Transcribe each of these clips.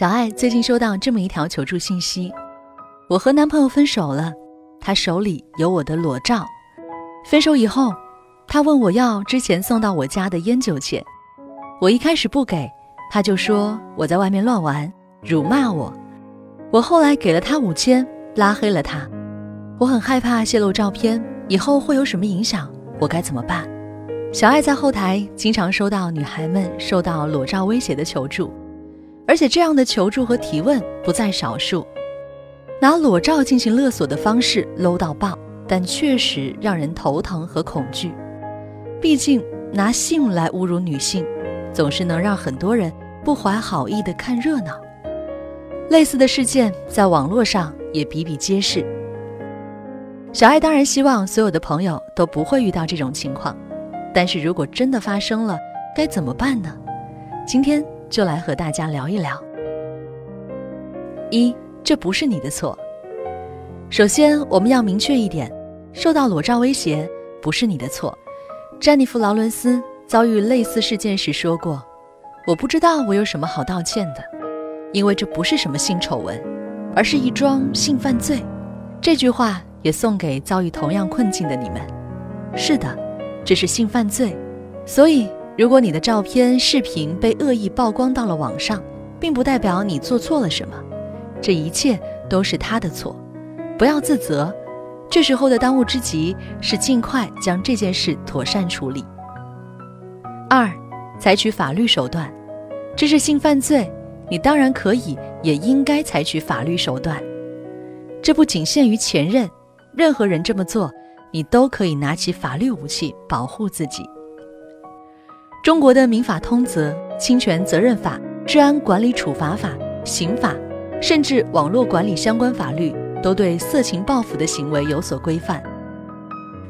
小爱最近收到这么一条求助信息：我和男朋友分手了，他手里有我的裸照。分手以后，他问我要之前送到我家的烟酒钱，我一开始不给，他就说我在外面乱玩，辱骂我。我后来给了他五千，拉黑了他。我很害怕泄露照片以后会有什么影响，我该怎么办？小爱在后台经常收到女孩们受到裸照威胁的求助。而且这样的求助和提问不在少数，拿裸照进行勒索的方式 low 到爆，但确实让人头疼和恐惧。毕竟拿性来侮辱女性，总是能让很多人不怀好意的看热闹。类似的事件在网络上也比比皆是。小爱当然希望所有的朋友都不会遇到这种情况，但是如果真的发生了，该怎么办呢？今天。就来和大家聊一聊。一，这不是你的错。首先，我们要明确一点，受到裸照威胁不是你的错。詹妮弗·劳伦斯遭遇类似事件时说过：“我不知道我有什么好道歉的，因为这不是什么性丑闻，而是一桩性犯罪。”这句话也送给遭遇同样困境的你们。是的，这是性犯罪，所以。如果你的照片、视频被恶意曝光到了网上，并不代表你做错了什么，这一切都是他的错，不要自责。这时候的当务之急是尽快将这件事妥善处理。二，采取法律手段，这是性犯罪，你当然可以，也应该采取法律手段。这不仅限于前任，任何人这么做，你都可以拿起法律武器保护自己。中国的民法通则、侵权责任法、治安管理处罚法、刑法，甚至网络管理相关法律，都对色情报复的行为有所规范。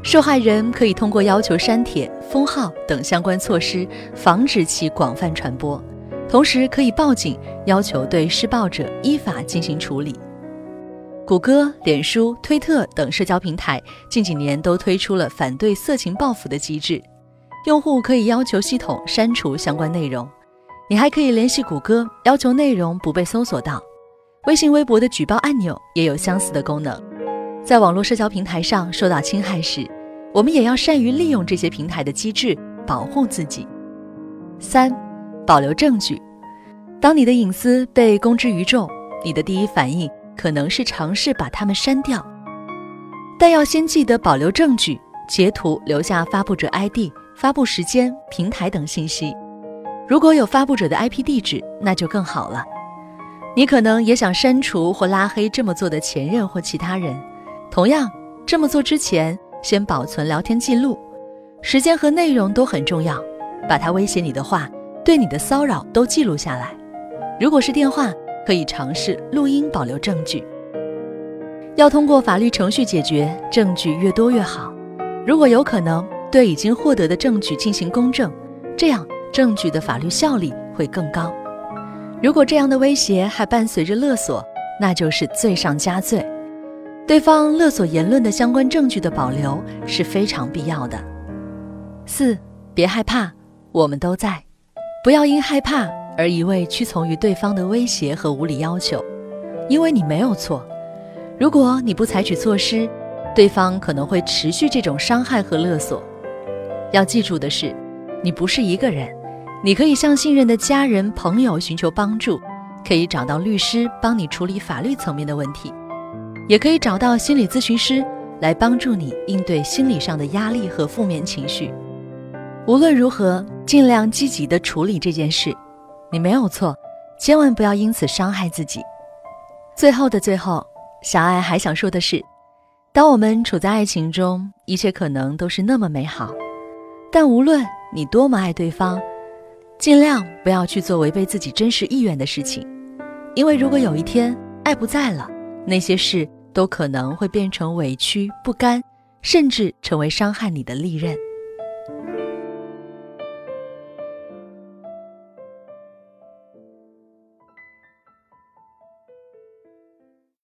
受害人可以通过要求删帖、封号等相关措施，防止其广泛传播，同时可以报警，要求对施暴者依法进行处理。谷歌、脸书、推特等社交平台近几年都推出了反对色情报复的机制。用户可以要求系统删除相关内容，你还可以联系谷歌要求内容不被搜索到。微信、微博的举报按钮也有相似的功能。在网络社交平台上受到侵害时，我们也要善于利用这些平台的机制保护自己。三、保留证据。当你的隐私被公之于众，你的第一反应可能是尝试把它们删掉，但要先记得保留证据，截图留下发布者 ID。发布时间、平台等信息，如果有发布者的 IP 地址，那就更好了。你可能也想删除或拉黑这么做的前任或其他人。同样，这么做之前，先保存聊天记录，时间和内容都很重要。把他威胁你的话、对你的骚扰都记录下来。如果是电话，可以尝试录音保留证据。要通过法律程序解决，证据越多越好。如果有可能。对已经获得的证据进行公证，这样证据的法律效力会更高。如果这样的威胁还伴随着勒索，那就是罪上加罪。对方勒索言论的相关证据的保留是非常必要的。四，别害怕，我们都在。不要因害怕而一味屈从于对方的威胁和无理要求，因为你没有错。如果你不采取措施，对方可能会持续这种伤害和勒索。要记住的是，你不是一个人，你可以向信任的家人、朋友寻求帮助，可以找到律师帮你处理法律层面的问题，也可以找到心理咨询师来帮助你应对心理上的压力和负面情绪。无论如何，尽量积极地处理这件事。你没有错，千万不要因此伤害自己。最后的最后，小爱还想说的是，当我们处在爱情中，一切可能都是那么美好。但无论你多么爱对方，尽量不要去做违背自己真实意愿的事情，因为如果有一天爱不在了，那些事都可能会变成委屈、不甘，甚至成为伤害你的利刃。